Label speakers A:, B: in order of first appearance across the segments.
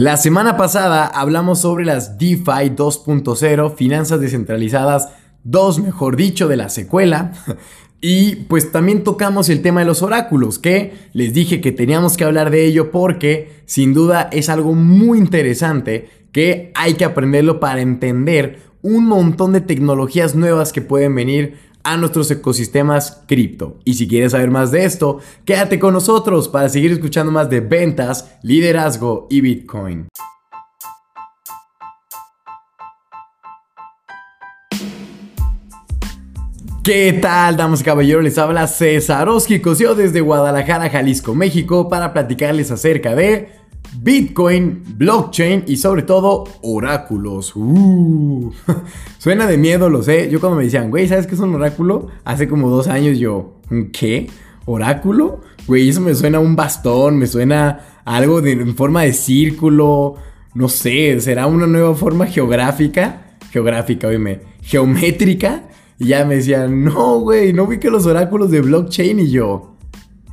A: La semana pasada hablamos sobre las DeFi 2.0, finanzas descentralizadas 2, mejor dicho, de la secuela. Y pues también tocamos el tema de los oráculos, que les dije que teníamos que hablar de ello porque sin duda es algo muy interesante que hay que aprenderlo para entender un montón de tecnologías nuevas que pueden venir a nuestros ecosistemas cripto. Y si quieres saber más de esto, quédate con nosotros para seguir escuchando más de ventas, liderazgo y Bitcoin. ¿Qué tal, damas y caballeros? Les habla César Cosio desde Guadalajara, Jalisco, México, para platicarles acerca de Bitcoin, blockchain y sobre todo oráculos. Uh, suena de miedo, lo sé. Yo cuando me decían, güey, ¿sabes qué es un oráculo? Hace como dos años yo, ¿qué? ¿Oráculo? Güey, eso me suena a un bastón, me suena a algo de, en forma de círculo. No sé, ¿será una nueva forma geográfica? Geográfica, oíme, geométrica. Y ya me decían, no, güey, no vi que los oráculos de blockchain y yo.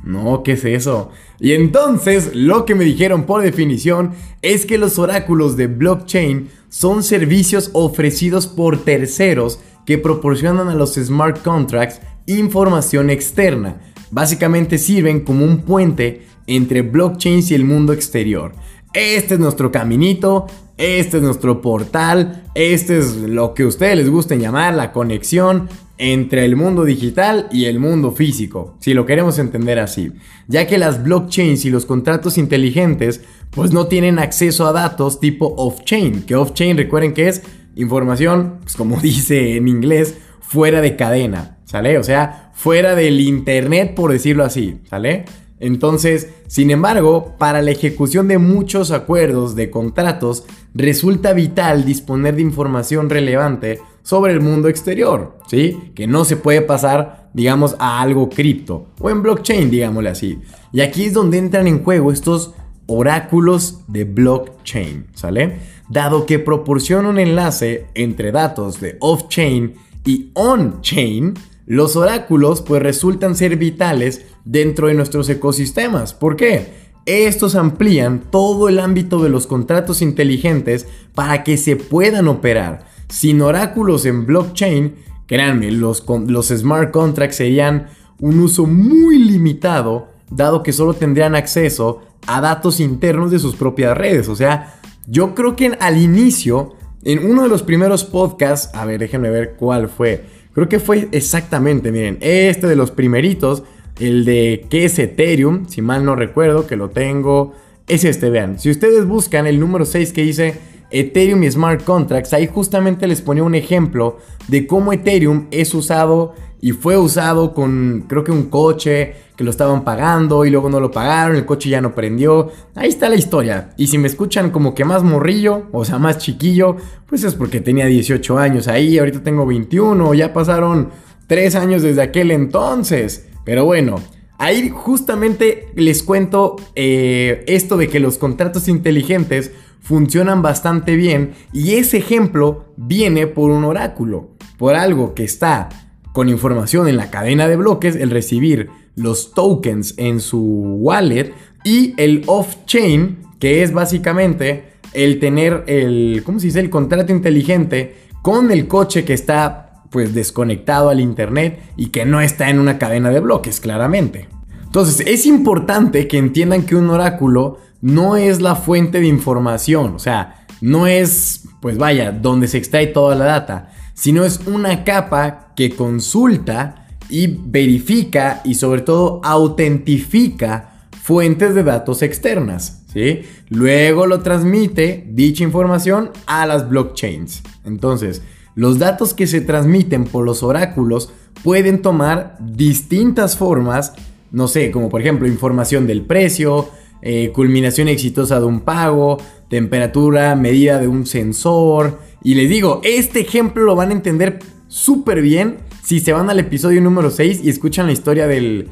A: No, ¿qué es eso? Y entonces lo que me dijeron por definición es que los oráculos de blockchain son servicios ofrecidos por terceros que proporcionan a los smart contracts información externa. Básicamente sirven como un puente entre blockchains y el mundo exterior. Este es nuestro caminito, este es nuestro portal, este es lo que a ustedes les gusten llamar la conexión entre el mundo digital y el mundo físico, si lo queremos entender así, ya que las blockchains y los contratos inteligentes pues no tienen acceso a datos tipo off-chain, que off-chain recuerden que es información, pues como dice en inglés, fuera de cadena, ¿sale? O sea, fuera del internet por decirlo así, ¿sale? Entonces, sin embargo, para la ejecución de muchos acuerdos de contratos, resulta vital disponer de información relevante sobre el mundo exterior, ¿sí? Que no se puede pasar, digamos, a algo cripto o en blockchain, digámosle así. Y aquí es donde entran en juego estos oráculos de blockchain, ¿sale? Dado que proporciona un enlace entre datos de off-chain y on-chain, los oráculos pues resultan ser vitales dentro de nuestros ecosistemas. ¿Por qué? Estos amplían todo el ámbito de los contratos inteligentes para que se puedan operar. Sin oráculos en blockchain, créanme, los, smart contracts serían un uso muy limitado, dado que solo tendrían acceso a datos internos de sus propias redes. O sea, yo creo que al inicio, en uno de los primeros podcasts, a ver, déjenme ver cuál fue Creo que fue exactamente, miren, este de los primeritos, el de qué es Ethereum, si mal no recuerdo, que lo tengo, es este, vean. Si ustedes buscan el número 6 que dice Ethereum y Smart Contracts, ahí justamente les ponía un ejemplo de cómo Ethereum es usado y fue usado con creo que un coche que lo estaban pagando y luego no lo pagaron, el coche ya no prendió. Ahí está la historia. Y si me escuchan como que más morrillo, o sea, más chiquillo, pues es porque tenía 18 años ahí, ahorita tengo 21, ya pasaron 3 años desde aquel entonces. Pero bueno, ahí justamente les cuento eh, esto de que los contratos inteligentes funcionan bastante bien y ese ejemplo viene por un oráculo, por algo que está con información en la cadena de bloques, el recibir los tokens en su wallet y el off-chain, que es básicamente el tener el, ¿cómo se dice? El contrato inteligente con el coche que está pues desconectado al internet y que no está en una cadena de bloques, claramente. Entonces, es importante que entiendan que un oráculo no es la fuente de información, o sea, no es, pues vaya, donde se extrae toda la data, sino es una capa que consulta y verifica y sobre todo autentifica fuentes de datos externas. ¿sí? Luego lo transmite dicha información a las blockchains. Entonces, los datos que se transmiten por los oráculos pueden tomar distintas formas, no sé, como por ejemplo información del precio, eh, culminación exitosa de un pago, temperatura medida de un sensor, y les digo, este ejemplo lo van a entender súper bien si se van al episodio número 6 y escuchan la historia del,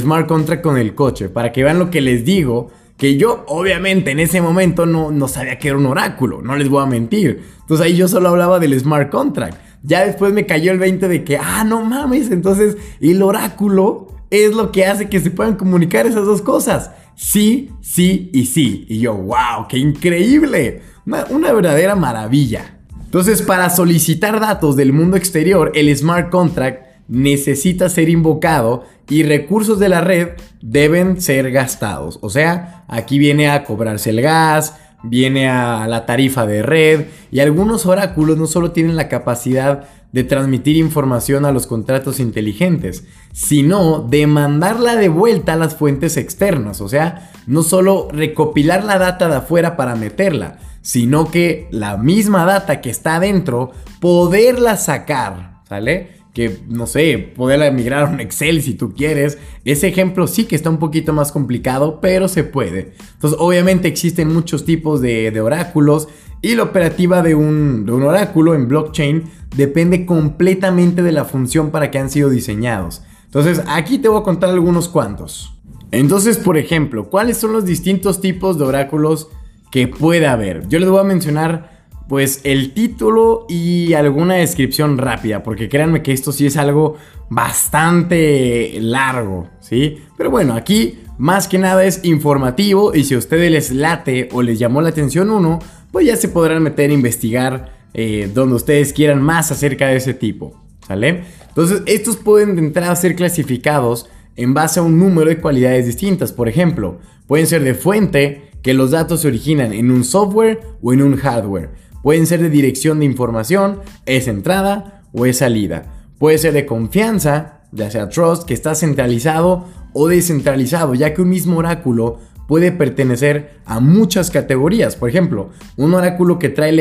A: smart contract con el coche, para que vean lo que les digo. Que yo, obviamente, en ese momento no, no sabía que era un oráculo, no les voy a mentir. Entonces ahí yo solo hablaba del smart contract. Ya después me cayó el 20 de que, ah, no mames, entonces el oráculo es lo que hace que se puedan comunicar esas dos cosas. sí, sí y sí. Y yo, wow, qué increíble. Una, verdadera maravilla. Entonces, para solicitar datos del mundo exterior, el smart contract necesita ser invocado y recursos de la red deben ser gastados. O sea, aquí viene a cobrarse el gas, viene a la tarifa de red y algunos oráculos no solo tienen la capacidad de transmitir información a los contratos inteligentes, sino de mandarla de vuelta a las fuentes externas, o sea, no solo recopilar la data de afuera para meterla, sino que la misma data que está adentro, poderla sacar, ¿sale? Que, no sé, poder migrar a un Excel si tú quieres. Ese ejemplo sí que está un poquito más complicado, pero se puede. Entonces, obviamente existen muchos tipos de, oráculos y la operativa de un, de un, oráculo en blockchain depende completamente de la función para que han sido diseñados. Entonces, aquí te voy a contar algunos cuantos. Entonces, por ejemplo, ¿cuáles son los distintos tipos de oráculos que puede haber? Yo les voy a mencionar pues el título y alguna descripción rápida, porque créanme que esto sí es algo bastante largo, ¿sí? Pero bueno, aquí más que nada es informativo y si a ustedes les late o les llamó la atención uno, pues ya se podrán meter a investigar eh, donde ustedes quieran más acerca de ese tipo, ¿sale? Entonces, estos pueden de entrada ser clasificados en base a un número de cualidades distintas, por ejemplo, pueden ser de fuente, que los datos se originan en un software o en un hardware Pueden ser de dirección de información, es entrada o es salida. Puede ser de confianza, ya sea trust, que está centralizado o descentralizado, ya que un mismo oráculo puede pertenecer a muchas categorías. Por ejemplo, un oráculo que, trae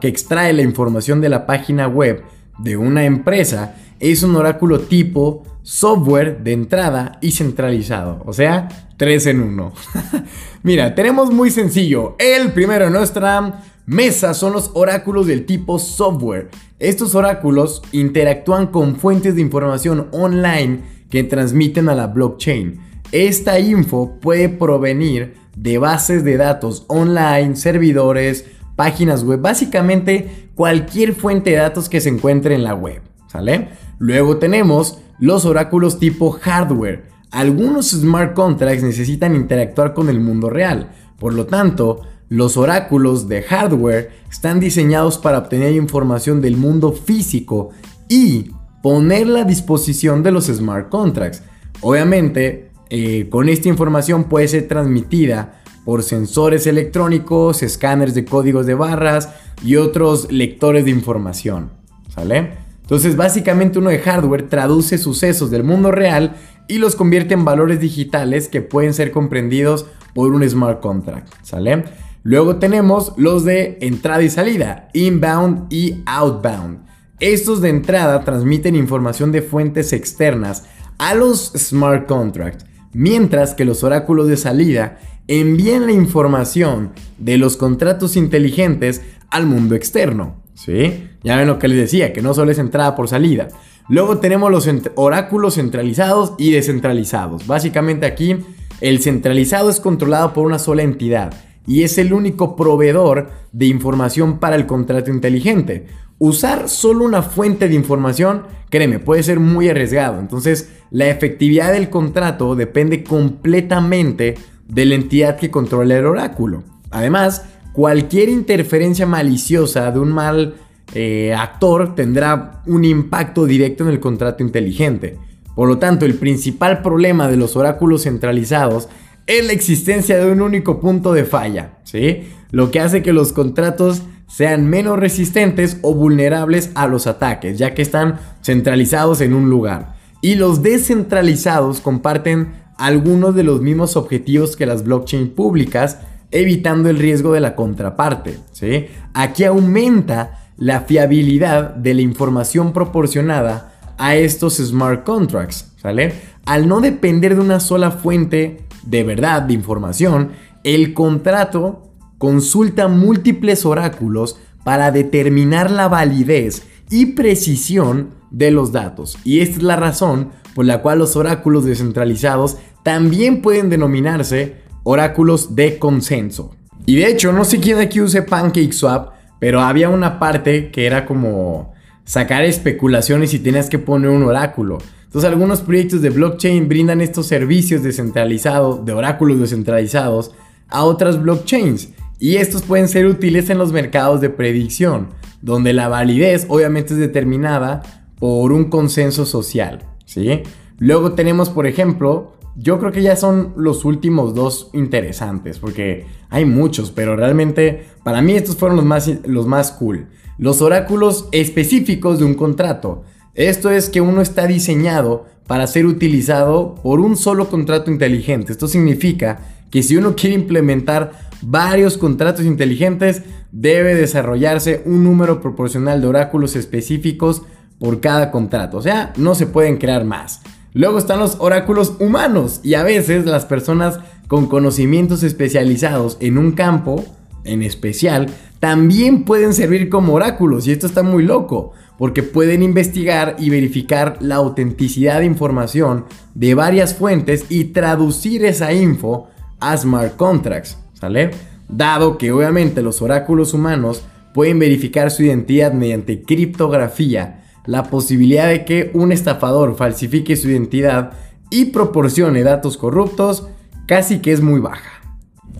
A: que extrae la información de la página web de una empresa es un oráculo tipo software de entrada y centralizado. O sea, 3 en 1. Mira, tenemos muy sencillo. El primero en nuestra Mesa son los oráculos del tipo software. Estos oráculos interactúan con fuentes de información online que transmiten a la blockchain. Esta info puede provenir de bases de datos online, servidores, páginas web, básicamente cualquier fuente de datos que se encuentre en la web, ¿sale? Luego tenemos los oráculos tipo hardware. Algunos smart contracts necesitan interactuar con el mundo real, por lo tanto, los oráculos de hardware están diseñados para obtener información del mundo físico y ponerla a disposición de los smart contracts. Obviamente, eh, con esta información puede ser transmitida por sensores electrónicos, escáneres de códigos de barras y otros lectores de información. ¿Sale? Entonces, básicamente uno de hardware traduce sucesos del mundo real y los convierte en valores digitales que pueden ser comprendidos por un smart contract. ¿Sale? Luego tenemos los de entrada y salida, inbound y outbound. Estos de entrada transmiten información de fuentes externas a los smart contracts, mientras que los oráculos de salida envían la información de los contratos inteligentes al mundo externo. ¿Sí? Ya ven lo que les decía, que no solo es entrada por salida. Luego tenemos los oráculos centralizados y descentralizados. Básicamente aquí el centralizado es controlado por una sola entidad y es el único proveedor de información para el contrato inteligente. Usar solo una fuente de información, créeme, puede ser muy arriesgado. Entonces, la efectividad del contrato depende completamente de la entidad que controla el oráculo. Además, cualquier interferencia maliciosa de un mal eh, actor tendrá un impacto directo en el contrato inteligente. Por lo tanto, el principal problema de los oráculos centralizados es la existencia de un único punto de falla, ¿sí? Lo que hace que los contratos sean menos resistentes o vulnerables a los ataques, ya que están centralizados en un lugar. Y los descentralizados comparten algunos de los mismos objetivos que las blockchain públicas, evitando el riesgo de la contraparte, ¿sí? Aquí aumenta la fiabilidad de la información proporcionada a estos smart contracts, ¿sale? Al no depender de una sola fuente de verdad, de información, el contrato consulta múltiples oráculos para determinar la validez y precisión de los datos. Y esta es la razón por la cual los oráculos descentralizados también pueden denominarse oráculos de consenso. Y de hecho, no sé quién aquí use PancakeSwap, pero había una parte que era como sacar especulaciones y tenías que poner un oráculo. Entonces algunos proyectos de blockchain brindan estos servicios descentralizados, de oráculos descentralizados, a otras blockchains. Y estos pueden ser útiles en los mercados de predicción, donde la validez obviamente es determinada por un consenso social. ¿sí? Luego tenemos, por ejemplo, yo creo que ya son los últimos dos interesantes, porque hay muchos, pero realmente para mí estos fueron los más, los más cool. Los oráculos específicos de un contrato. Esto es que uno está diseñado para ser utilizado por un solo contrato inteligente. Esto significa que si uno quiere implementar varios contratos inteligentes, debe desarrollarse un número proporcional de oráculos específicos por cada contrato. O sea, no se pueden crear más. Luego están los oráculos humanos y a veces las personas con conocimientos especializados en un campo en especial también pueden servir como oráculos y esto está muy loco porque pueden investigar y verificar la autenticidad de información de varias fuentes y traducir esa info a smart contracts, ¿sale? Dado que obviamente los oráculos humanos pueden verificar su identidad mediante criptografía, la posibilidad de que un estafador falsifique su identidad y proporcione datos corruptos casi que es muy baja.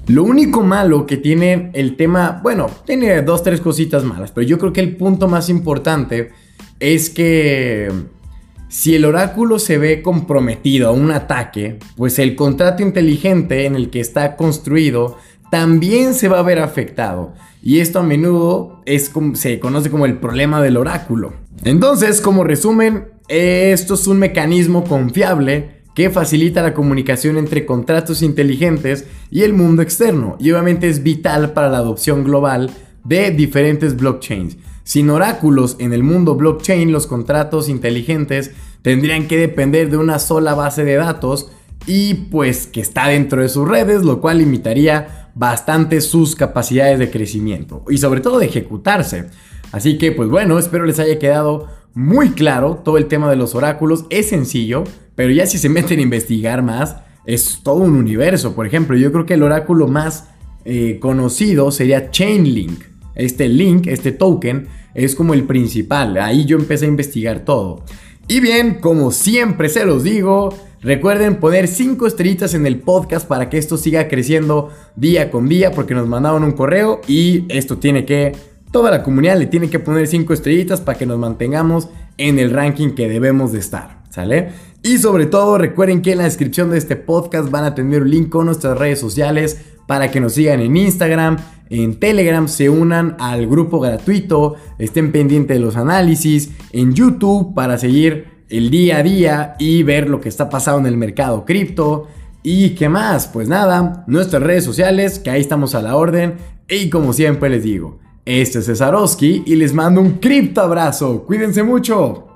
A: Lo único malo que tiene el tema, bueno, tiene dos, tres cositas malas, pero yo creo que el punto más importante es que si el oráculo se ve comprometido a un ataque, pues el contrato inteligente en el que está construido también se va a ver afectado. Y esto a menudo es se conoce como el problema del oráculo. Entonces, como resumen, esto es un mecanismo confiable que facilita la comunicación entre contratos inteligentes y el mundo externo y obviamente es vital para la adopción global de diferentes blockchains. Sin oráculos en el mundo blockchain, los contratos inteligentes tendrían que depender de una sola base de datos y pues que está dentro de sus redes, lo cual limitaría bastante sus capacidades de crecimiento y sobre todo de ejecutarse. Así que pues bueno, espero les haya quedado muy claro todo el tema de los oráculos. Es sencillo, pero ya si se meten a investigar más, es todo un universo. Por ejemplo, yo creo que el oráculo más eh, conocido sería Chainlink. Este link, este token, es como el principal. Ahí yo empecé a investigar todo. Y bien, como siempre se los digo, recuerden poner 5 estrellitas en el podcast para que esto siga creciendo día con día, porque nos mandaron un correo y esto tiene que toda la comunidad le tiene que poner 5 estrellitas para que nos mantengamos en el ranking que debemos de estar, ¿sale? Y sobre todo recuerden que en la descripción de este podcast van a tener un link con nuestras redes sociales para que nos sigan en Instagram, en Telegram, se unan al grupo gratuito, estén pendientes de los análisis, en YouTube para seguir el día a día y ver lo que está pasando en el mercado cripto. ¿Y qué más? Pues nada, nuestras redes sociales, que ahí estamos a la orden. Y como siempre les digo, este es Cesarowski y les mando un cripto abrazo. Cuídense mucho.